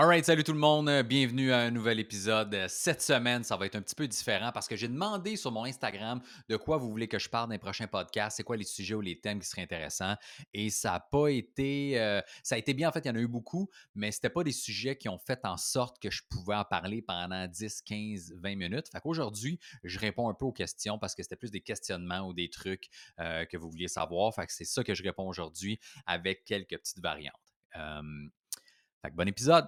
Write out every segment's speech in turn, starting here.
Alright, salut tout le monde, bienvenue à un nouvel épisode. Cette semaine, ça va être un petit peu différent parce que j'ai demandé sur mon Instagram de quoi vous voulez que je parle dans les prochains podcasts, c'est quoi les sujets ou les thèmes qui seraient intéressants. Et ça n'a pas été. euh, ça a été bien, en fait, il y en a eu beaucoup, mais c'était pas des sujets qui ont fait en sorte que je pouvais en parler pendant 10, 15, 20 minutes. Fait qu'aujourd'hui, je réponds un peu aux questions parce que c'était plus des questionnements ou des trucs euh, que vous vouliez savoir. Fait que c'est ça que je réponds aujourd'hui avec quelques petites variantes. Euh, fait que bon épisode!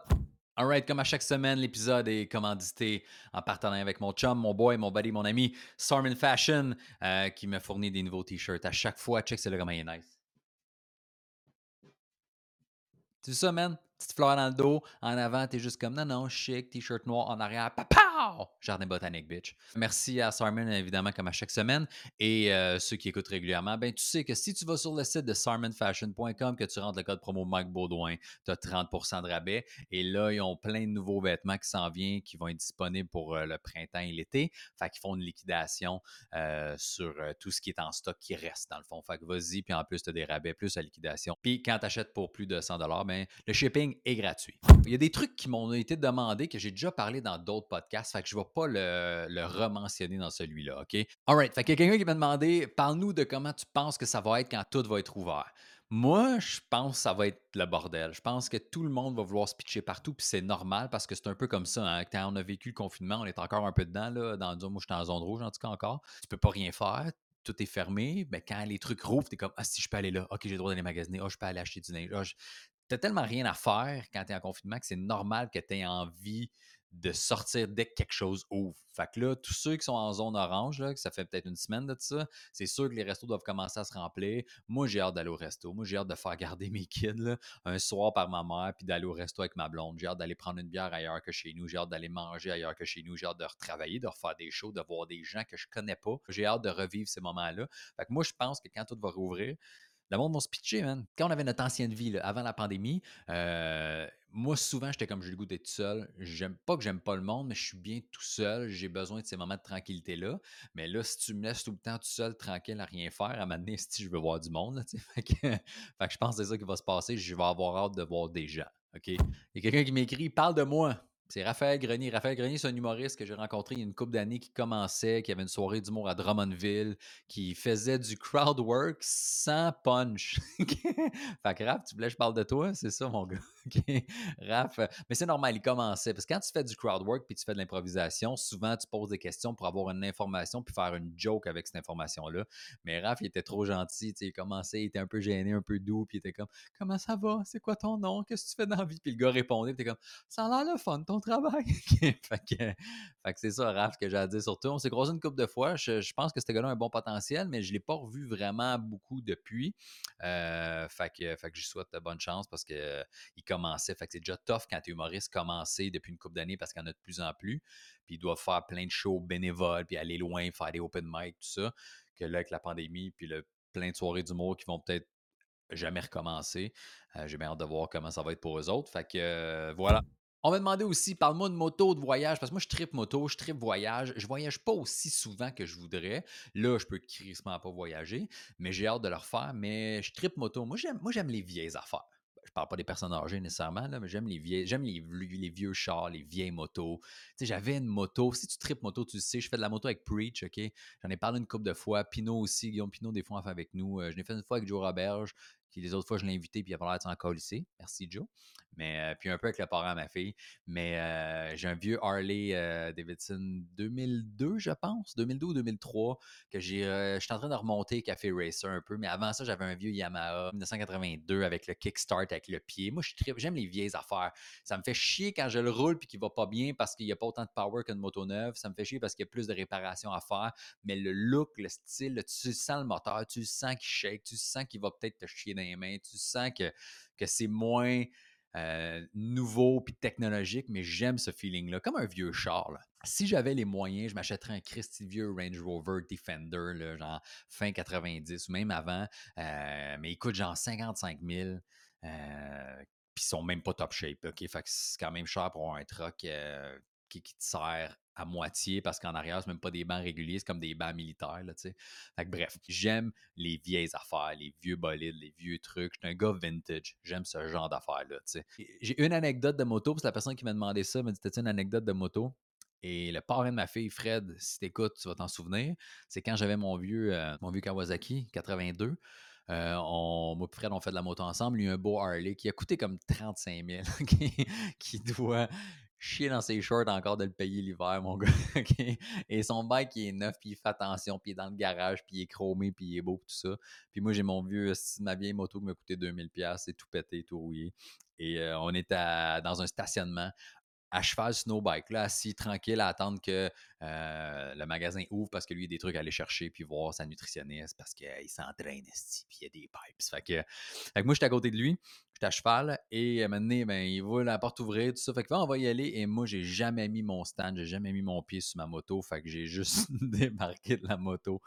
Alright, comme à chaque semaine, l'épisode est commandité en partenariat avec mon chum, mon boy, mon buddy, mon ami, Sarman Fashion, euh, qui me fournit des nouveaux t-shirts à chaque fois. Check, c'est là comment il est nice. Tu ça, man? Petite fleur dans le dos, en avant, t'es juste comme non, non, chic, t-shirt noir, en arrière, papa! Jardin botanique, bitch. Merci à Sarman, évidemment, comme à chaque semaine. Et euh, ceux qui écoutent régulièrement, ben tu sais que si tu vas sur le site de sarmanfashion.com, que tu rentres le code promo Mike Baudouin, tu as 30% de rabais. Et là, ils ont plein de nouveaux vêtements qui s'en viennent, qui vont être disponibles pour euh, le printemps et l'été. Fait qu'ils font une liquidation euh, sur tout ce qui est en stock qui reste, dans le fond. Fait que vas-y, puis en plus, tu as des rabais, plus la liquidation. Puis quand tu achètes pour plus de 100 ben, le shipping est gratuit. Il y a des trucs qui m'ont été demandés que j'ai déjà parlé dans d'autres podcasts, fait que je ne vais pas le, le rementionner dans celui-là, OK? Alright, fait qu'il y a quelqu'un qui m'a demandé, parle-nous de comment tu penses que ça va être quand tout va être ouvert. Moi, je pense que ça va être le bordel. Je pense que tout le monde va vouloir se pitcher partout, puis c'est normal parce que c'est un peu comme ça. Hein. Quand on a vécu le confinement, on est encore un peu dedans. Là, dans, moi, je suis en zone rouge, en tout cas encore. Tu peux pas rien faire. Tout est fermé. Mais quand les trucs rouvrent, tu es comme Ah, si je peux aller là. Ok, j'ai le droit d'aller magasiner. Ah, je peux aller acheter du linge. Ah, je- tellement rien à faire quand tu es en confinement que c'est normal que tu aies envie de sortir dès que quelque chose ouvre. Fait que là, tous ceux qui sont en zone orange, là, que ça fait peut-être une semaine de ça, c'est sûr que les restos doivent commencer à se remplir. Moi, j'ai hâte d'aller au resto. Moi, j'ai hâte de faire garder mes kids un soir par ma mère, puis d'aller au resto avec ma blonde. J'ai hâte d'aller prendre une bière ailleurs que chez nous. J'ai hâte d'aller manger ailleurs que chez nous. J'ai hâte de retravailler, de refaire des shows, de voir des gens que je connais pas. J'ai hâte de revivre ces moments-là. Fait que moi, je pense que quand tout va rouvrir, le monde va se pitcher, man. Quand on avait notre ancienne vie, avant la pandémie, euh, moi, souvent, j'étais comme j'ai le goût d'être seul. J'aime pas que j'aime pas le monde, mais je suis bien tout seul. J'ai besoin de ces moments de tranquillité-là. Mais là, si tu me laisses tout le temps tout seul, tranquille, à rien faire, à donné, si je veux voir du monde, là, fait, que, fait que je pense que c'est ça qui va se passer. Je vais avoir hâte de voir des gens. OK? Il y a quelqu'un qui m'écrit Parle de moi. C'est Raphaël Grenier. Raphaël Grenier, c'est un humoriste que j'ai rencontré il y a une couple d'années qui commençait, qui avait une soirée d'humour à Drummondville, qui faisait du crowd work sans punch. fait que Raph, tu voulais que je parle de toi? C'est ça, mon gars. OK? Raph, euh, mais c'est normal, il commençait. Parce que quand tu fais du crowd work puis tu fais de l'improvisation, souvent tu poses des questions pour avoir une information puis faire une joke avec cette information-là. Mais Raph, il était trop gentil. Il commençait, il était un peu gêné, un peu doux, puis il était comme Comment ça va? C'est quoi ton nom? Qu'est-ce que tu fais dans la vie? Puis le gars répondait, puis il était comme Ça a l'air le fun, ton travail. fait que, fait que c'est ça, Raph, que j'ai à dire sur toi. On s'est croisé une couple de fois. Je, pense que ce gars-là a un bon potentiel, mais je ne l'ai pas revu vraiment beaucoup depuis. Euh, fait que, fait que je souhaite bonne chance parce que Fait que c'est déjà tough quand tu es humoriste commencer depuis une couple d'années parce qu'il y en a de plus en plus. Puis ils doivent faire plein de shows bénévoles, puis aller loin, faire des open mic, tout ça. Que là, avec la pandémie, puis le, plein de soirées d'humour qui vont peut-être jamais recommencer. Euh, J'ai bien hâte de voir comment ça va être pour eux autres. Fait que euh, voilà. On m'a demandé aussi, parle-moi de moto, de voyage, parce que moi, je tripe moto, je tripe voyage. Je voyage pas aussi souvent que je voudrais. Là, je peux crissement pas voyager, mais j'ai hâte de le refaire. Mais je tripe moto. Moi, j'aime les vieilles affaires. Je parle pas des personnes âgées nécessairement, là, mais j'aime les vieilles, j'aime les, les vieux chars, les vieilles motos. Tu sais, j'avais une moto. Si tu tripes moto, tu le sais, je fais de la moto avec Preach, OK? J'en ai parlé une couple de fois. Pinot aussi, Guillaume Pinot, des fois, en fait avec nous. Euh, je l'ai fait une fois avec Joe Roberge. Puis les autres fois, je l'ai invité, puis il avait l'air s'en colisser. Merci, Joe. Mais, euh, puis un peu avec le parent à ma fille. Mais euh, j'ai un vieux Harley euh, Davidson 2002, je pense, 2002 ou 2003, que j'ai. je suis en train de remonter Café Racer un peu. Mais avant ça, j'avais un vieux Yamaha 1982 avec le kickstart avec le pied. Moi, je j'aime les vieilles affaires. Ça me fait chier quand je le roule puis qu'il va pas bien parce qu'il n'y a pas autant de power qu'une moto neuve. Ça me fait chier parce qu'il y a plus de réparations à faire. Mais le look, le style, tu sens le moteur, tu sens qu'il shake, tu sens qu'il va peut-être te chier tu sens que, que c'est moins euh, nouveau puis technologique, mais j'aime ce feeling-là, comme un vieux char. Si j'avais les moyens, je m'achèterais un Christy vieux Range Rover Defender, genre fin 90 ou même avant, euh, mais il coûte genre 55 000. Euh, puis ils sont même pas top shape. OK? C'est quand même cher pour un truck euh, qui, te sert à moitié parce qu'en arrière, c'est même pas des bancs réguliers, c'est comme des bancs militaires. Là, fait que, bref, j'aime les vieilles affaires, les vieux bolides, les vieux trucs. Je suis un gars vintage. J'aime ce genre d'affaires-là. J'ai une anecdote de moto, parce que la personne qui m'a demandé ça m'a dit T'as-tu une anecdote de moto? Et le parrain de ma fille, Fred, si t'écoutes, tu vas t'en souvenir, c'est quand j'avais mon vieux, euh, mon vieux Kawasaki 82. Euh, on, moi et Fred, on fait de la moto ensemble. Lui, un beau Harley qui a coûté comme 35 000, qui, doit chier dans ses shorts encore de le payer l'hiver, mon gars. Et son bike, il est neuf, puis il fait attention, puis il est dans le garage, puis il est chromé, puis il est beau, tout ça. Puis moi, j'ai mon vieux, ma vieille moto qui m'a coûté 2000$, c'est tout pété, tout rouillé. Et euh, on est dans un stationnement à cheval snowbike, là, assis tranquille à attendre que euh, le magasin ouvre parce que lui, il a des trucs à aller chercher puis voir sa nutritionniste parce qu'il s'entraîne, puis il y a des pipes. Fait que, moi, j'étais à côté de lui, j'étais à cheval et maintenant, ben, il voit la porte ouvrir, tout ça. Fait que, on va y aller. Et moi, j'ai jamais mis mon stand, j'ai jamais mis mon pied sur ma moto. Fait que j'ai juste débarqué de la moto,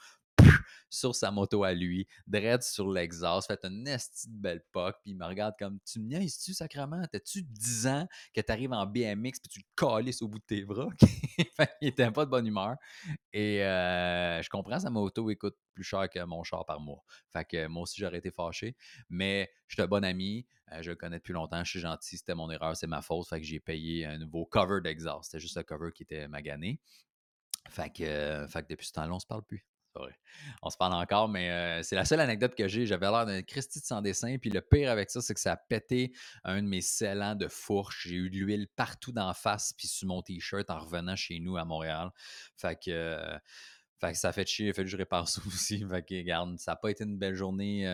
sur sa moto à lui, dread sur l'exhaust, fait une esti de belle poque, puis il me regarde comme Tu me niaises-tu sacrement? T'as-tu 10 ans que tu arrives en BMX puis tu le calisses au bout de tes bras Il était pas de bonne humeur. Et euh, je comprends, sa moto écoute plus cher que mon char par mois. Fait que moi aussi, j'aurais été fâché. Mais je suis un bon ami, euh, je le connais depuis longtemps, je suis gentil, c'était mon erreur, c'est ma faute. Fait que j'ai payé un nouveau cover d'exhaust. C'était juste le cover qui était magané. Fait que, euh, fait que depuis ce temps-là, on se parle plus. On se parle encore, mais c'est la seule anecdote que j'ai. J'avais l'air d'un Christy de sans dessin. Puis le pire avec ça, c'est que ça a pété un de mes scellants de fourche. J'ai eu de l'huile partout d'en face, puis sur mon t-shirt en revenant chez nous à Montréal. Fait que. ça fait chier, fait que je répare ça aussi. Fait que, regarde, ça n'a pas été une belle journée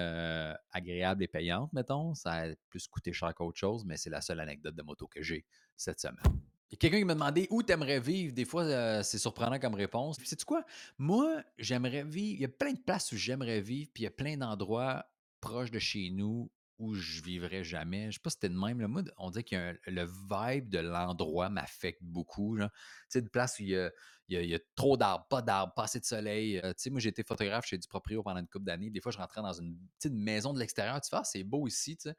agréable et payante, mettons. Ça a plus coûté cher qu'autre chose, mais c'est la seule anecdote de moto que j'ai cette semaine. Il y a quelqu'un qui m'a demandé où t'aimerais vivre. Des fois, euh, c'est surprenant comme réponse. Puis, sais-tu quoi? Moi, j'aimerais vivre. Il y a plein de places où j'aimerais vivre, puis il y a plein d'endroits proches de chez nous où je vivrais jamais. Je sais pas si c'était de même. Moi, on dit que le vibe de l'endroit m'affecte beaucoup. Tu sais, de places où il y a, trop d'arbres, pas d'arbres, pas assez de soleil. Euh, tu sais, moi, j'ai été photographe chez du proprio pendant une couple d'années. Des fois, je rentrais dans une petite maison de l'extérieur. Tu vois, ah, c'est beau ici, tu sais.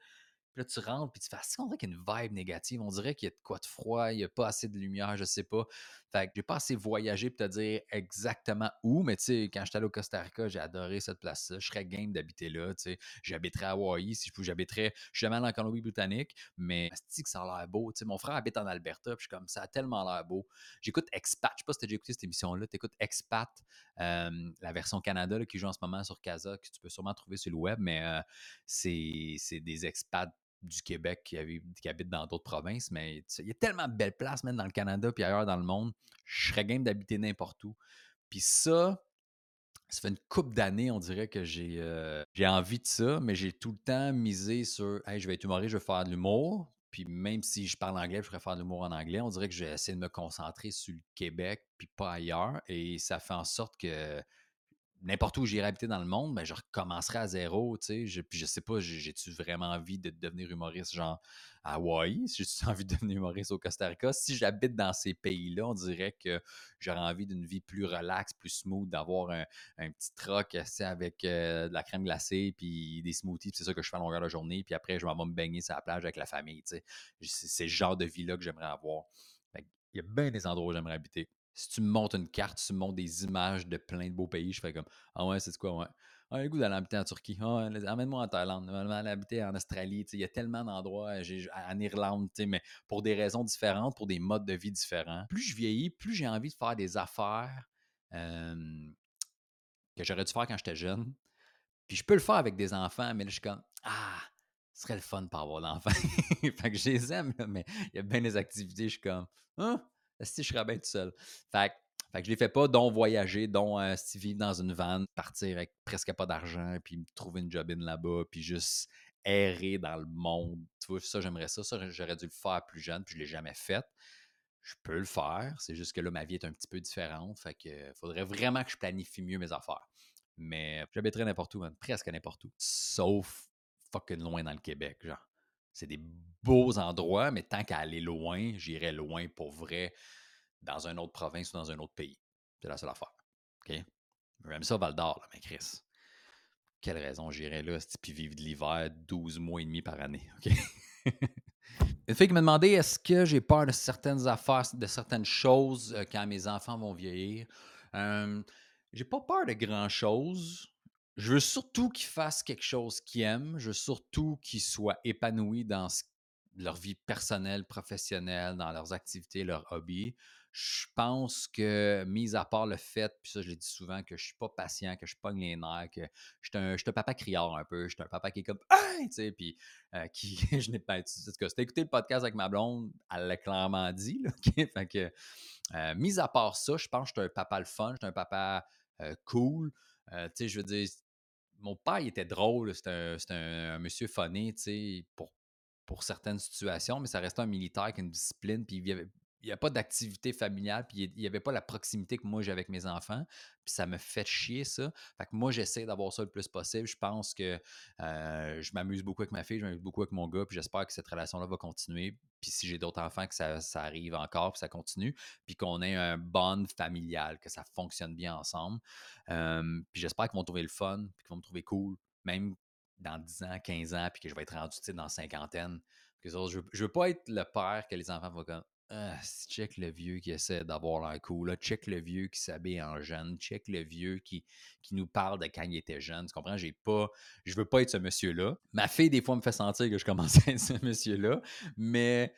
Puis là, tu rentres, puis tu fais, on dirait qu'il y a une vibe négative. On dirait qu'il y a de quoi de froid, il n'y a pas assez de lumière, je sais pas. Fait que j'ai pas assez voyagé pour te dire exactement où, mais tu sais, quand j'étais allé au Costa Rica, j'ai adoré cette place-là. Je serais game d'habiter là, tu sais. J'habiterais à Hawaii, si je pouvais, j'habiterais. Je suis jamais Colombie-Britannique, mais que ça a l'air beau. Tu sais, mon frère habite en Alberta, puis je suis comme, ça a tellement l'air beau. J'écoute Expat, je sais pas si tu as déjà écouté cette émission-là. Tu écoutes Expat, la version Canada qui joue en ce moment sur Casa, que tu peux sûrement trouver sur le web, mais euh, c'est des expats du Québec qui, habitent dans d'autres provinces, mais il y a tellement de belles places, même dans le Canada puis ailleurs dans le monde. Je serais game d'habiter n'importe où. Puis ça, ça fait une couple d'années, on dirait que j'ai euh, j'ai envie de ça, mais j'ai tout le temps misé sur hey, je vais être humoriste, je vais faire de l'humour. Puis même si je parle anglais, je pourrais faire de l'humour en anglais, on dirait que je vais essayer de me concentrer sur le Québec puis pas ailleurs. Et ça fait en sorte que n'importe où j'irai habiter dans le monde, ben, je recommencerai à zéro, tu sais. puis je sais pas, j'ai-tu vraiment envie de devenir humoriste, genre à Hawaï? J'ai-tu envie de devenir humoriste au Costa Rica? Si j'habite dans ces pays-là, on dirait que j'aurais envie d'une vie plus relaxe, plus smooth, d'avoir un, petit truck avec euh, de la crème glacée, puis des smoothies, c'est ça que je fais à longueur de journée, puis après, je vais me baigner sur la plage avec la famille, tu sais. C'est ce genre de vie-là que j'aimerais avoir. Il y a bien des endroits où j'aimerais habiter si tu me montres une carte, tu me montres des images de plein de beaux pays, je fais comme Ah ouais, c'est quoi, ouais? Ah, le goût d'aller habiter en Turquie. Ah, emmène-moi en Thaïlande. Aller habiter en Australie. Il y a tellement d'endroits, en Irlande, mais pour des raisons différentes, pour des modes de vie différents. Plus je vieillis, plus j'ai envie de faire des affaires que j'aurais dû faire quand j'étais jeune. Puis je peux le faire avec des enfants, mais là, je suis comme Ah, ce serait le fun de pas avoir d'enfants. fait que je les aime, mais il y a bien des activités, je suis comme Ah, si je serais bien tout seul. Fait, que je les fais pas, dont voyager, dont euh, vivre dans une van, partir avec presque pas d'argent, puis trouver une job in là-bas, puis juste errer dans le monde. Tu vois, ça, j'aimerais ça. Ça, j'aurais dû le faire plus jeune, puis je l'ai jamais fait. Je peux le faire, c'est juste que là, ma vie est un petit peu différente. Fait que faudrait vraiment que je planifie mieux mes affaires. Mais j'habiterais n'importe où, presque n'importe où. Sauf fucking loin dans le Québec, genre. C'est des beaux endroits, mais tant qu'à aller loin, j'irai loin pour vrai dans une autre province ou dans un autre pays. C'est la seule affaire. OK? J'aime ça Val d'Or, mais Chris. Quelle raison j'irais là, puis vivre de l'hiver 12 mois et demi par année. OK? Une fille qui m'a demandé est-ce que j'ai peur de certaines affaires, de certaines choses euh, quand mes enfants vont vieillir? J'ai pas peur de grand-chose. Je veux surtout qu'ils fassent quelque chose qu'ils aiment. Je veux surtout qu'ils soient épanouis dans leur vie personnelle, professionnelle, dans leurs activités, leurs hobbies. Je pense que, mis à part le fait, puis ça, je l'ai dit souvent, que je suis pas patient, que je pogne les nerfs, que je suis un, papa criard un peu, je suis un papa qui est comme tu sais, puis euh, qui, je n'ai pas En tout cas, écouté le podcast avec ma blonde, elle l'a clairement dit. Là? Fait que, euh, mis à part ça, je pense que je suis un papa le fun, je suis un papa euh, cool. Tu sais, je veux dire, mon père, était drôle, c'était un, monsieur funny, tu sais, pour, pour certaines situations, mais ça restait un militaire avec une discipline, puis il y avait, il n'y a pas d'activité familiale, puis il n'y avait pas la proximité que moi j'ai avec mes enfants, puis ça me fait chier ça. Fait que moi, j'essaie d'avoir ça le plus possible. Je pense que euh, je m'amuse beaucoup avec ma fille, je m'amuse beaucoup avec mon gars, puis j'espère que cette relation-là va continuer. Puis si j'ai d'autres enfants, que ça, ça arrive encore, puis ça continue, puis qu'on ait un bond familial, que ça fonctionne bien ensemble. Puis j'espère qu'ils vont trouver le fun, puis qu'ils vont me trouver cool, même dans 10 ans, 15 ans, puis que je vais être rendu dans cinquantaine. Je, je veux pas être le père que les enfants vont ah, check le vieux qui essaie d'avoir cool, là. check le vieux qui s'habille en jeune, check le vieux qui, qui nous parle de quand il était jeune. Tu comprends? J'ai pas, je veux pas être ce monsieur-là. Ma fille, des fois, me fait sentir que je commence à être ce monsieur-là, mais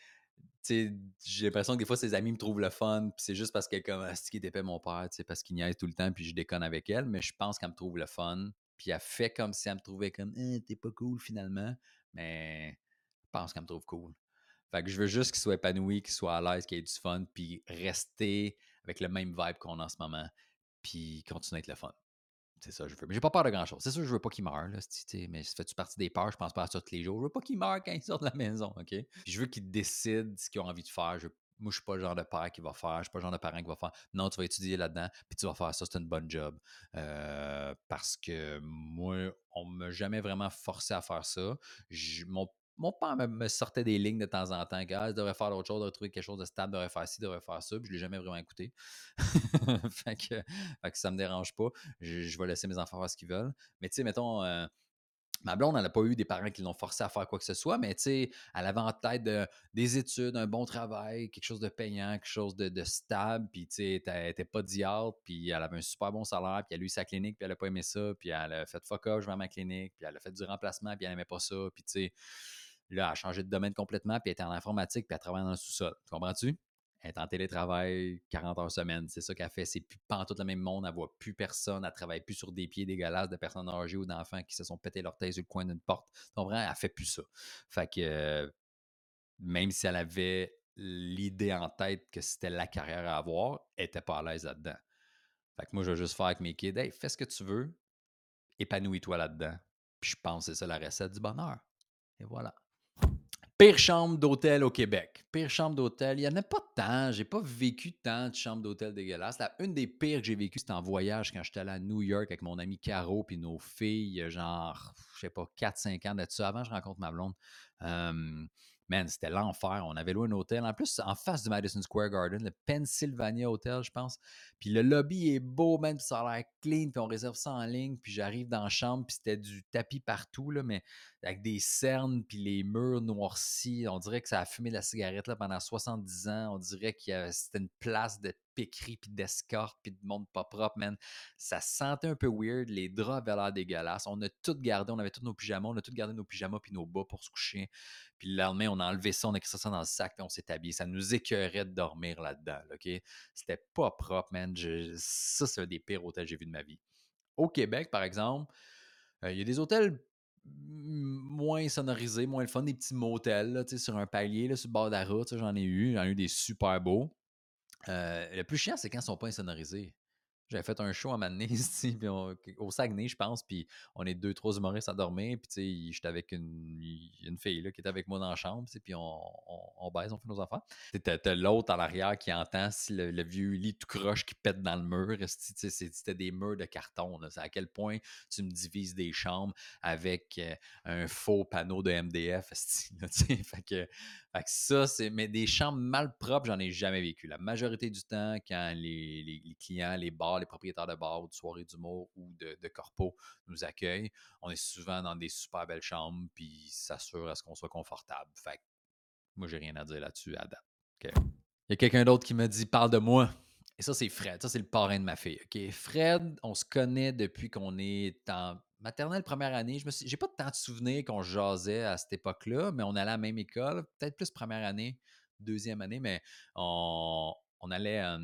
j'ai l'impression que des fois, ses amis me trouvent le fun, c'est juste parce qu'elle comme, ah, qui était mon père, parce qu'il niaise tout le temps, puis je déconne avec elle, mais je pense qu'elle me trouve le fun, puis elle fait comme si elle me trouvait comme, eh, t'es pas cool finalement, mais je pense qu'elle me trouve cool. Fait que je veux juste qu'il soit épanoui, qu'il soit à l'aise, qu'il ait du fun, puis rester avec le même vibe qu'on a en ce moment, puis continuer à être le fun. C'est ça, je veux. Mais j'ai pas peur de grand-chose. C'est sûr, je veux pas qu'il meure, là, mais ça fait-tu partie des peurs? Je pense pas à ça tous les jours. Je veux pas qu'il meure quand il sort de la maison, OK? Je veux qu'il décide ce qu'il a envie de faire. Moi, je suis pas le genre de père qui va faire. Je suis pas le genre de parent qui va faire. Non, tu vas étudier là-dedans, puis tu vas faire ça, c'est une bonne job. Euh, parce que moi, on m'a jamais vraiment forcé à faire ça. Mon mon père me, sortait des lignes de temps en temps. Que, ah, devrait faire autre chose, devrait trouver quelque chose de stable, devrait faire ci, devrait faire ça. Puis je ne l'ai jamais vraiment écouté. fait, que, fait, que, ça me dérange pas. Je, vais laisser mes enfants faire ce qu'ils veulent. Mais tu sais, mettons, euh, ma blonde, elle n'a pas eu des parents qui l'ont forcé à faire quoi que ce soit, mais tu sais, elle avait en tête des études, un bon travail, quelque chose de payant, quelque chose de, stable, puis tu sais, elle n'était pas diable, puis elle avait un super bon salaire, puis elle a eu sa clinique, puis elle n'a pas aimé ça, puis elle a fait fuck off, je vais à ma clinique, puis elle a fait du remplacement, puis elle n'aimait pas ça, puis tu sais, là, elle a changé de domaine complètement, puis elle était en informatique, puis elle travaille dans le sous-sol. Tu comprends-tu? Elle est en télétravail 40 heures semaine. C'est ça qu'elle fait. C'est plus tout le même monde. Elle voit plus personne. Elle travaille plus sur des pieds dégueulasses de personnes âgées ou d'enfants qui se sont pété leur tête sur le coin d'une porte. Tu comprends? Elle fait plus ça. Fait que même si elle avait l'idée en tête que c'était la carrière à avoir, elle n'était pas à l'aise là-dedans. Fait que moi, je vais juste faire avec mes kids. Fais ce que tu veux. Épanouis-toi là-dedans. Puis je pense que c'est ça la recette du bonheur. Et voilà. Pire chambre d'hôtel au Québec. Pire chambre d'hôtel. Il n'y en a pas tant. J'ai pas vécu tant de chambres d'hôtel dégueulasses. La, une des pires que j'ai vécues, c'était en voyage quand j'étais allé à New York avec mon ami Caro puis nos filles, genre, je sais pas, 4-5 ans de Avant, je rencontre ma blonde. Man, c'était l'enfer. On avait loué un hôtel. En plus, en face du Madison Square Garden, le Pennsylvania Hotel, je pense. Puis le lobby est beau, man, puis ça a l'air clean, puis on réserve ça en ligne. Puis j'arrive dans la chambre, puis c'était du tapis partout, là, mais avec des cernes, puis les murs noircis. On dirait que ça a fumé la cigarette là, pendant 70 ans. On dirait que c'était une place de piquerie, puis d'escorte, puis de monde pas propre, man. Ça sentait un peu weird. Les draps avaient l'air dégueulasses. On a tout gardé. On avait tous nos pyjamas. On a tout gardé nos pyjamas, puis nos bas pour se coucher. Puis le lendemain, on a enlevé ça, on a écrit ça dans le sac, on s'est habillé. Ça nous écœurait de dormir là-dedans, OK? C'était pas propre, man. ça, c'est un des pires hôtels que j'ai vu de ma vie. Au Québec, par exemple, euh, il y a des hôtels moins sonorisés, moins le fun, des petits motels là, sur un palier là, sur le bord de la route. J'en ai eu. J'en ai eu des super beaux. Euh, le plus chiant, c'est quand ils sont pas insonorisés. J'avais fait un show à Mané au Saguenay, je pense, puis on est deux, trois humoristes à dormir, puis j'étais avec une, une fille là, qui était avec moi dans la chambre, puis on, baise, on fait nos enfants. T'as l'autre à l'arrière qui entend si le, vieux lit tout croche qui pète dans le mur. C'était des murs de carton. C'est à quel point tu me divises des chambres avec euh, un faux panneau de MDF. fait que fait que ça, c'est. Mais des chambres mal propres, j'en ai jamais vécu. La majorité du temps, quand les, clients, les bars, les propriétaires de bars ou de soirées d'humour ou de, de corpo nous accueillent, on est souvent dans des super belles chambres, puis s'assure à ce qu'on soit confortable. Fait Moi, j'ai rien à dire là-dessus à date. Il y a quelqu'un d'autre qui me dit Parle de moi. Et ça, c'est Fred. Ça, c'est le parrain de ma fille. OK? Fred, on se connaît depuis qu'on est en maternelle première année. Je j'ai pas tant de souvenirs qu'on jasait à cette époque-là, mais on allait à la même école, peut-être plus première année, deuxième année, mais on, on allait, à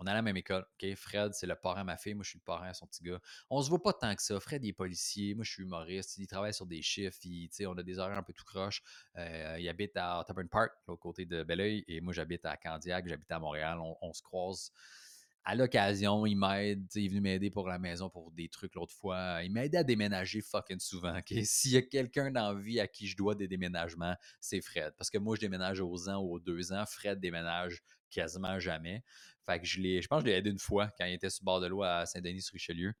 la même école. Fred, c'est le parrain à ma fille. Moi, je suis le parrain à son petit gars. On se voit pas tant que ça. Fred, il est policier. Moi, je suis humoriste. Il travaille sur des chiffres. Il, on a des horaires un peu tout croche. Euh, il habite à Otterburn Park, l'autre côté de Belleuil. Et moi, j'habite à Candiac. J'habite à Montréal. on se croise à l'occasion, il m'aide. Il est venu m'aider pour la maison pour des trucs l'autre fois. Il m'aide à déménager fucking souvent. S'il y a quelqu'un dans la vie à qui je dois des déménagements, c'est Fred. Parce que moi, je déménage aux ans ou aux deux ans. Fred déménage quasiment jamais. Je l'ai, je pense que je l'ai aidé une fois quand il était sur bord de l'eau à Saint-Denis-sur-Richelieu.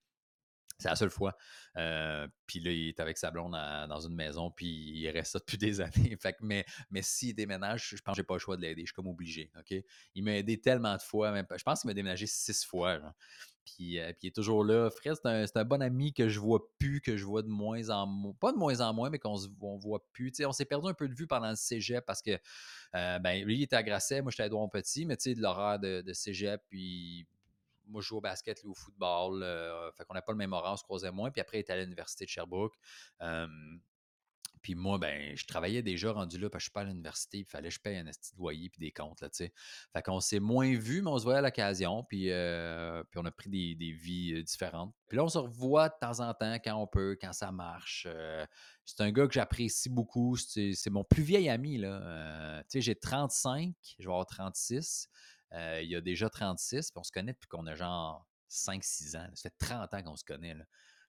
C'est la seule fois. Euh, puis là, il est avec sa blonde dans une maison, puis il reste ça depuis des années. Mais s'il déménage, je pense que j'ai pas le choix de l'aider. Je suis comme obligé. Il m'a aidé tellement de fois. Je pense qu'il m'a déménagé six fois. Puis, euh, puis, il est toujours là. Fred, c'est un, bon ami que je vois plus, que je vois de moins en moins. Pas de moins en moins, mais qu'on ne voit plus. on s'est perdu un peu de vue pendant le cégep parce que euh, ben, lui, il était à Grasset, moi, j'étais à Edouard Petit, mais tu sais, de l'horaire de, de, cégep, puis moi, je joue au basket, lui au football. Euh, fait qu'on n'a pas le même horaire, on se croisait moins. Puis après, il était à l'université de Sherbrooke. Puis moi, ben, je travaillais déjà rendu là parce que je suis pas à l'université. Il fallait que je paye un petit loyer puis des comptes, là, tu sais. Fait qu'on s'est moins vu, mais on se voyait à l'occasion. Puis, euh, puis on a pris des, des, vies euh, différentes. Puis là, on se revoit de temps en temps quand on peut, quand ça marche. c'est un gars que j'apprécie beaucoup. C'est mon plus vieil ami, là. tu sais, j'ai 35, je vais avoir 36. Euh, il y a déjà 36, puis on se connaît depuis qu'on a genre 5-6 ans. Ça fait 30 ans qu'on se connaît.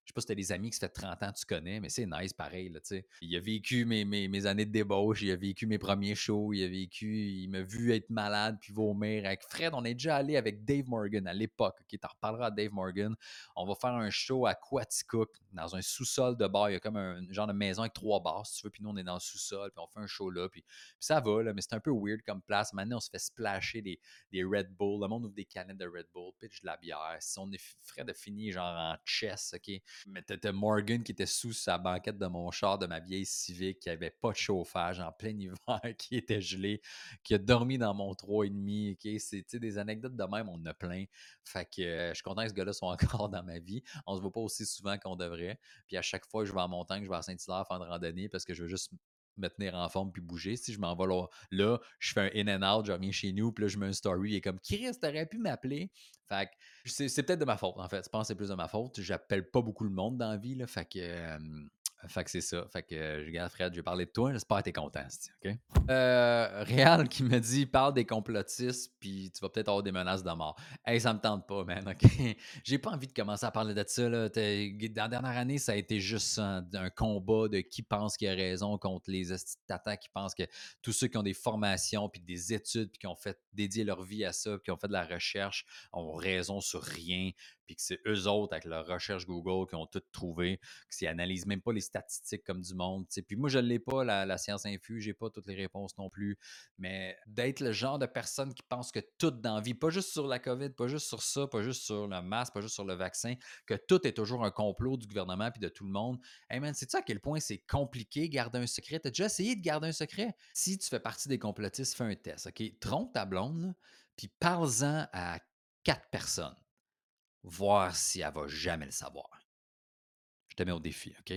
Je sais pas si t'as des amis qui se fait 30 ans tu connais, mais c'est nice pareil, là. Il a vécu mes, mes, années de débauche, il a vécu mes premiers shows, il a vécu, il m'a vu être malade puis vomir. Avec Fred, on est déjà allé avec Dave Morgan à l'époque, qui t'en reparlera à Dave Morgan. On va faire un show à Quaticook, dans un sous-sol de bar. Il y a comme un genre de maison avec trois bars, si tu veux, puis nous, on est dans le sous-sol, puis on fait un show là, puis, ça va, là, mais c'est un peu weird comme place. Maintenant, on se fait splasher des, des Red Bull. Le monde ouvre des canettes de Red Bull, pitch de la bière. Si on est Fred a fini genre en chess, OK? Mais t'étais Morgan qui était sous sa banquette de mon char de ma vieille Civic, qui avait pas de chauffage en plein hiver, qui était gelé, qui a dormi dans mon 3,5. OK? C'est des anecdotes de même, on en a plein. Fait que euh, je suis content que ce gars-là soit encore dans ma vie. On se voit pas aussi souvent qu'on devrait. Puis à chaque fois je vais en montagne, je vais à Saint-Hilaire faire une randonnée parce que je veux juste me tenir en forme puis bouger. Si je m'en vais là, je fais un in and out, je reviens chez nous, puis là, je mets un story et comme Chris, t'aurais pu m'appeler. Fait que c'est peut-être de ma faute, en fait. Je pense que c'est plus de ma faute. J'appelle pas beaucoup le monde dans la vie, là. Fait que. Fait que c'est ça. Fait que je regarde Fred, je vais parler de toi. J'espère que t'es content, OK? Euh, Réal qui me dit parle des complotistes, puis tu vas peut-être avoir des menaces de mort. Hey, ça me tente pas, man, OK? J'ai pas envie de commencer à parler de ça. Là. Dans la dernière année, ça a été juste un, combat de qui pense qu'il a raison contre les tatas qui pensent que tous ceux qui ont des formations, puis des études, puis qui ont fait dédier leur vie à ça, puis qui ont fait de la recherche, ont raison sur rien, puis que c'est eux autres, avec leur recherche Google, qui ont tout trouvé, qui n'analysent même pas les statistiques comme du monde. Puis moi, je ne l'ai pas, la, science infuse, j'ai pas toutes les réponses non plus. Mais d'être le genre de personne qui pense que tout dans la vie, pas juste sur la COVID, pas juste sur ça, pas juste sur le masque, pas juste sur le vaccin, que tout est toujours un complot du gouvernement puis de tout le monde. Hey man, c'est ça à quel point c'est compliqué garder un secret? T'as déjà essayé de garder un secret? Si tu fais partie des complotistes, fais un test, OK? Trompe ta blonde, puis parle-en à quatre personnes voir si elle va jamais le savoir. Je te mets au défi, OK?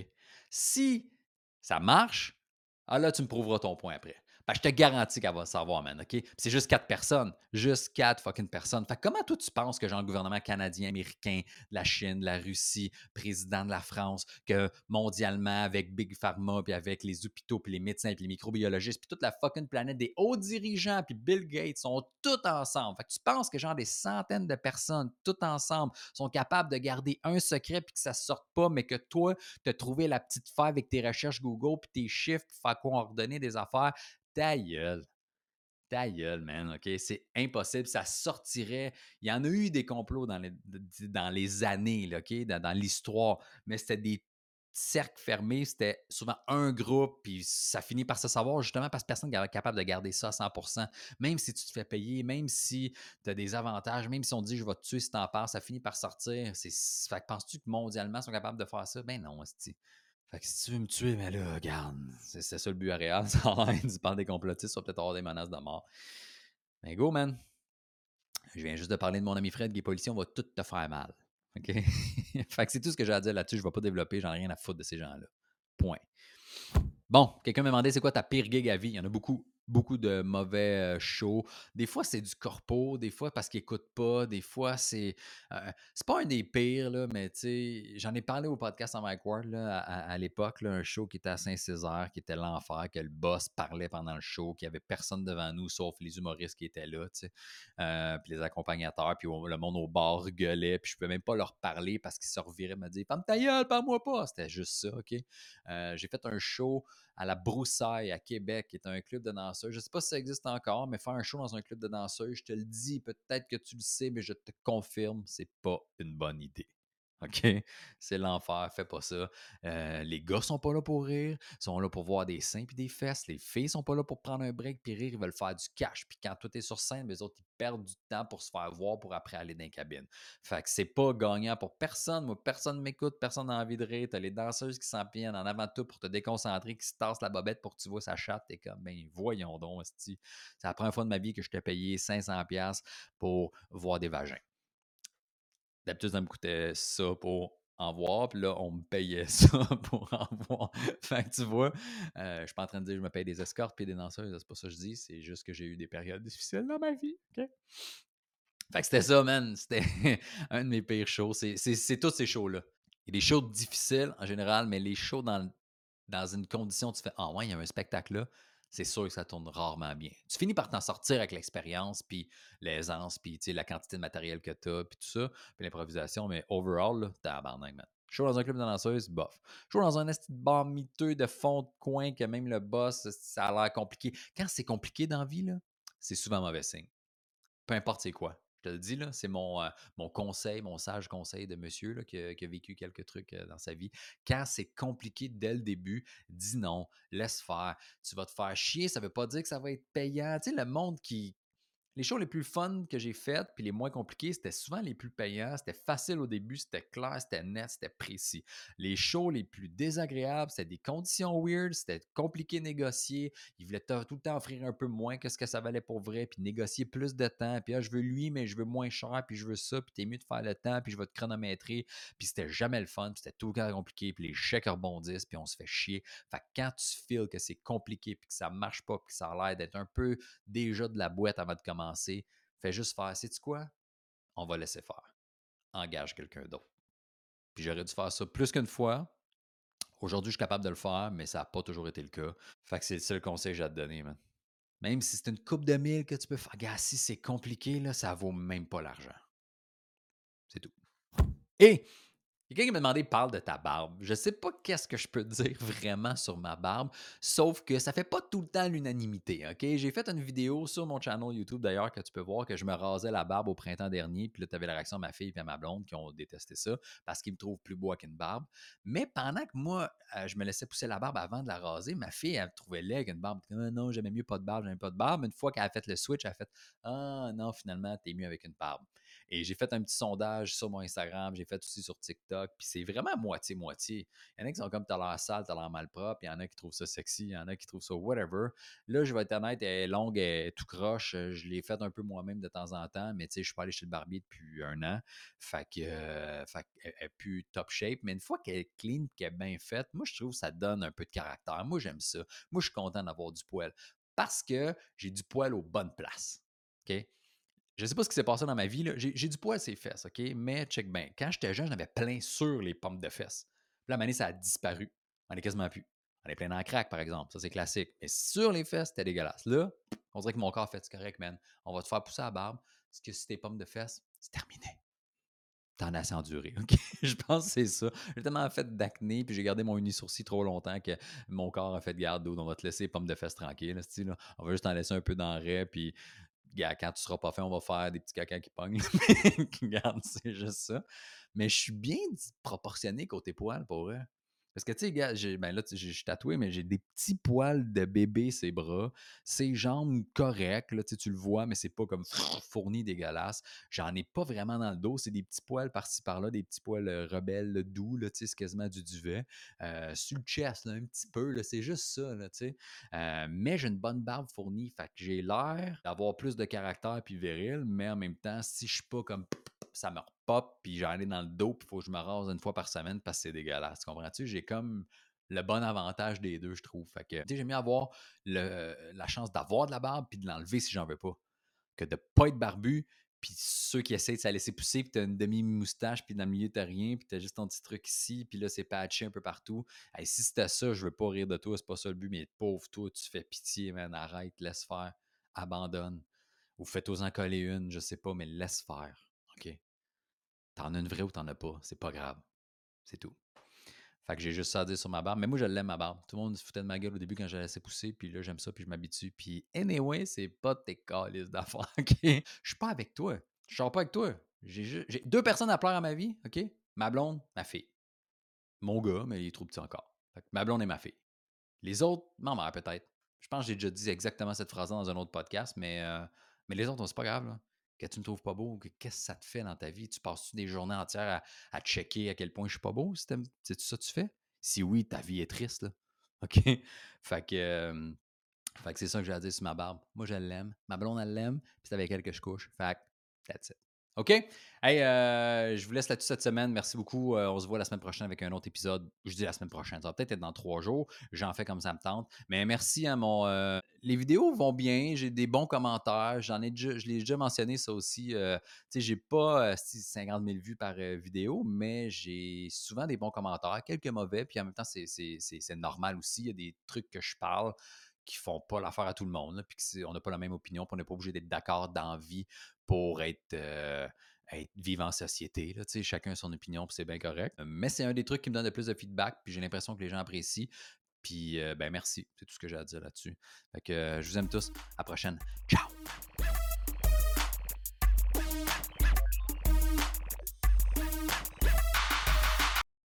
Si ça marche, ah là, tu me prouveras ton point après. Ben, je te garantis qu'elle va savoir, man, OK? C'est juste quatre personnes. Juste quatre fucking personnes. Fait comment toi, tu penses que, genre, le gouvernement canadien, américain, la Chine, la Russie, président de la France, que mondialement, avec Big Pharma, puis avec les hôpitaux, puis les médecins, puis les microbiologistes, puis toute la fucking planète des hauts dirigeants, puis Bill Gates sont tous ensemble. Fait que tu penses que, genre, des centaines de personnes, toutes ensemble, sont capables de garder un secret, puis que ça sorte pas, mais que toi, tu as trouvé la petite faille avec tes recherches Google, puis tes chiffres, pour faire coordonner des affaires ta gueule. Ta gueule, man, OK? C'est impossible. Ça sortirait. Il y en a eu des complots dans les, dans les années, OK? Dans, l'histoire, mais c'était des cercles fermés. C'était souvent un groupe, puis ça finit par se savoir justement parce que personne n'est capable de garder ça à 100% Même si tu te fais payer, même si tu as des avantages, même si on dit je vais te tuer si t'en parles, ça finit par sortir. Fait que penses-tu que mondialement, ils sont capables de faire ça? Ben non, Fait que si tu veux me tuer, mais là, regarde, c'est ça le but réel. Ça a l'air du des complotistes, ça peut-être avoir des menaces de mort. Mais go, man. Je viens juste de parler de mon ami Fred qui est policier, on va tout te faire mal. OK? fait que c'est tout ce que j'ai à dire là-dessus. Je ne vais pas développer, j'en ai rien à foutre de ces gens-là. Point. Bon, quelqu'un m'a demandé c'est quoi ta pire gig à vie? Il y en a beaucoup beaucoup de mauvais shows. Des fois, c'est du corpo, des fois parce qu'ils n'écoutent pas, des fois, c'est. c'est pas un des pires, là, mais tu sais, j'en ai parlé au podcast en Mike Ward à, l'époque, un show qui était à Saint-Césaire, qui était l'enfer, que le boss parlait pendant le show, qu'il n'y avait personne devant nous sauf les humoristes qui étaient là, tu sais, puis les accompagnateurs, puis le monde au bar gueulait, puis je ne pouvais même pas leur parler parce qu'ils se reviraient me dire Femme ta gueule, parle-moi pas. C'était juste ça, OK? J'ai fait un show à la Broussaille à Québec, qui est un club de danseurs. Je ne sais pas si ça existe encore, mais faire un show dans un club de danseurs, je te le dis, peut-être que tu le sais, mais je te confirme, c'est pas une bonne idée. OK? C'est l'enfer, fais pas ça. Euh, les gars sont pas là pour rire, sont là pour voir des seins puis des fesses. Les filles sont pas là pour prendre un break puis rire, ils veulent faire du cash. Puis quand tout est sur scène, les autres, ils perdent du temps pour se faire voir pour après aller dans la cabine. Fait que c'est pas gagnant pour personne. Moi, personne m'écoute, personne n'a envie de rire. T'as les danseuses qui s'en en avant tout pour te déconcentrer, qui se tassent la bobette pour que tu vois sa chatte. T'es comme, ben voyons donc, c'est la première fois de ma vie que je t'ai payé 500$ pour voir des vagins. D'habitude, ça me coûtait ça pour en voir, puis là, on me payait ça pour en voir. fait que tu vois, euh, je suis pas en train de dire que je me paye des escortes puis des danseuses, c'est pas ça que je dis, c'est juste que j'ai eu des périodes difficiles dans ma vie, OK? Fait que c'était ça, man. C'était un de mes pires shows. C'est tous ces shows-là. Il y a des shows difficiles en général, mais les shows dans, dans une condition, tu fais Ah ouais, il y a un spectacle là c'est sûr que ça tourne rarement bien. Tu finis par t'en sortir avec l'expérience, puis l'aisance, puis la quantité de matériel que tu as, puis tout ça, puis l'improvisation, mais overall, t'as abandonné, man. Show dans un club de danseuse, bof. Show dans un petit bar miteux de fond de coin que même le boss, ça a l'air compliqué. Quand c'est compliqué dans la vie, c'est souvent mauvais signe. Peu importe c'est quoi. Je te le dis, c'est mon, euh, mon conseil, mon sage conseil de monsieur là, qui, a, vécu quelques trucs euh, dans sa vie. Quand c'est compliqué dès le début, dis non, laisse faire. Tu vas te faire chier, ça ne veut pas dire que ça va être payant. Tu sais, le monde qui, les shows les plus fun que j'ai faites, puis les moins compliqués, c'était souvent les plus payants. C'était facile au début, c'était clair, c'était net, c'était précis. Les shows les plus désagréables, c'était des conditions weird, c'était compliqué de négocier. Ils voulaient tout le temps offrir un peu moins que ce que ça valait pour vrai, puis négocier plus de temps. Puis ah, je veux lui, mais je veux moins cher, puis je veux ça, puis t'es mieux de faire le temps, puis je vais te chronométrer. Puis c'était jamais le fun, puis c'était tout le temps compliqué, puis les chèques rebondissent, puis on se fait chier. Fait que quand tu feels que c'est compliqué, puis que ça marche pas, puis que ça a l'air d'être un peu déjà de la boîte avant de commencer, fais juste faire, sais-tu quoi? On va laisser faire. Engage quelqu'un d'autre. Puis j'aurais dû faire ça plus qu'une fois. Aujourd'hui, je suis capable de le faire, mais ça n'a pas toujours été le cas. Fait que c'est le seul conseil que j'ai à te donner, man. Même si c'est une coupe de mille que tu peux faire, gars, si c'est compliqué, là, ça vaut même pas l'argent. C'est tout. Et Quelqu'un qui m'a demandé parle de ta barbe. Je sais pas qu'est-ce que je peux dire vraiment sur ma barbe, sauf que ça fait pas tout le temps l'unanimité. Ok, j'ai fait une vidéo sur mon channel YouTube d'ailleurs que tu peux voir que je me rasais la barbe au printemps dernier, puis là tu avais la réaction de ma fille et ma blonde qui ont détesté ça parce qu'ils me trouvent plus beau qu'une barbe. Mais pendant que moi euh, je me laissais pousser la barbe avant de la raser, ma fille elle me trouvait laid avec une barbe. Ah non, j'aimais mieux pas de barbe, j'aimais pas de barbe. Une fois qu'elle a fait le switch, elle a fait ah non finalement t'es mieux avec une barbe. Et j'ai fait un petit sondage sur mon Instagram, j'ai fait aussi sur TikTok, puis c'est vraiment moitié-moitié. Il y en a qui sont comme t'as l'air sale, t'as l'air mal propre, il y en a qui trouvent ça sexy, il y en a qui trouvent ça whatever. Là, je vais être honnête, elle est longue, elle est tout croche. Je l'ai faite un peu moi-même de temps en temps, mais tu sais, je suis pas allé chez le barbier depuis un an. Fait que, euh, fait elle est plus top shape, mais une fois qu'elle est clean, qu'elle est bien faite, moi, je trouve que ça donne un peu de caractère. Moi, j'aime ça. Moi, je suis content d'avoir du poil parce que j'ai du poil aux bonnes places. OK? Je sais pas ce qui s'est passé dans ma vie. J'ai du poids à ses fesses, OK? Mais check bien. Quand j'étais jeune, j'en avais plein sur les pommes de fesses. Puis à ça a disparu. On est quasiment plus. On est plein dans le crack, par exemple. Ça, c'est classique. Mais sur les fesses, c'était dégueulasse. Là, on dirait que mon corps fait correct, man. On va te faire pousser la barbe. Parce que si tes pommes de fesses, c'est terminé. T'en as enduré, OK? je pense que c'est ça. J'ai tellement fait d'acné, puis j'ai gardé mon uni-sourcil trop longtemps que mon corps a fait garde d'eau. On va te laisser les pommes de fesses tranquilles, On va juste t'en laisser un peu dans puis quand tu seras pas fait, on va faire des petits caca qui pognent. Regarde, c'est juste ça. Mais je suis bien proportionné côté poil pour eux. Parce que, tu sais, gars, ben là, je suis tatoué, mais j'ai des petits poils de bébé, ses bras. Ses jambes correctes, là, tu le vois, mais c'est pas comme fourni dégueulasse. J'en ai pas vraiment dans le dos. C'est des petits poils par-ci par-là, des petits poils euh, rebelles, doux, là, tu sais, c'est quasiment du duvet. Euh, sur le chest, là, un petit peu, là, c'est juste ça, là, tu sais. Euh, mais j'ai une bonne barbe fournie, fait que j'ai l'air d'avoir plus de caractère puis viril, mais en même temps, si je suis pas comme ça me repop, puis j'en ai dans le dos, puis il faut que je me rase une fois par semaine parce que c'est dégueulasse. Comprends-tu? J'ai comme le bon avantage des deux, je trouve. Fait que, j'aime bien avoir le, la chance d'avoir de la barbe puis de l'enlever si j'en veux pas. Que de pas être barbu, puis ceux qui essayent de se laisser pousser, puis t'as une demi-moustache, puis dans le milieu t'as rien, puis t'as juste ton petit truc ici, puis là c'est patché un peu partout. Si c'était ça, je veux pas rire de toi, c'est pas ça le but, mais pauvre toi, tu fais pitié, man, arrête, laisse faire, abandonne. Ou fais-toi en coller une, je sais pas, mais laisse faire. OK? T'en as une vraie ou t'en as pas, c'est pas grave. C'est tout. Fait que j'ai juste ça à dire sur ma barbe. Mais moi, je l'aime, ma barbe. Tout le monde se foutait de ma gueule au début quand j'ai laissé pousser. Puis là, j'aime ça, puis je m'habitue. Puis anyway, c'est pas tes calices d'affaires, OK? Je suis pas avec toi. Je sors pas avec toi. J'ai deux personnes à plaire à ma vie, OK? Ma blonde, ma fille. Mon gars, mais il est trop petit encore. Fait que ma blonde et ma fille. Les autres, ma mère peut-être. Je pense que j'ai déjà dit exactement cette phrase dans un autre podcast, mais, euh, mais les autres, c'est pas grave. Là que tu me trouves pas beau, qu'est-ce que ça te fait dans ta vie? Tu passes-tu des journées entières à, checker à quel point je suis pas beau? C'est ça que tu fais? Si oui, ta vie est triste, là. OK? Fait que, que c'est ça que j'ai à dire sur ma barbe. Moi, je l'aime. Ma blonde, elle l'aime. Puis c'est avec elle que je couche. Fait que, that's it. OK? Hey, euh, je vous laisse là-dessus cette semaine. Merci beaucoup. Euh, on se voit la semaine prochaine avec un autre épisode. Je dis la semaine prochaine. Ça va peut-être être dans trois jours. J'en fais comme ça me tente. Mais merci à mon. Euh, les vidéos vont bien. J'ai des bons commentaires. J'en ai déjà, je l'ai déjà mentionné, ça aussi. tu sais, j'ai pas 50 000 vues par vidéo, mais j'ai souvent des bons commentaires, quelques mauvais. Puis en même temps, c'est normal aussi. Il y a des trucs que je parle qui font pas l'affaire à tout le monde. puis on n'a pas la même opinion, puis on n'est pas obligé d'être d'accord dans la vie pour être, euh, être vivre en société. Là, chacun a son opinion, puis c'est bien correct. Mais c'est un des trucs qui me donne le plus de feedback, puis j'ai l'impression que les gens apprécient. Puis, euh, ben merci. C'est tout ce que j'ai à dire là-dessus. Euh, je vous aime tous. À la prochaine. Ciao!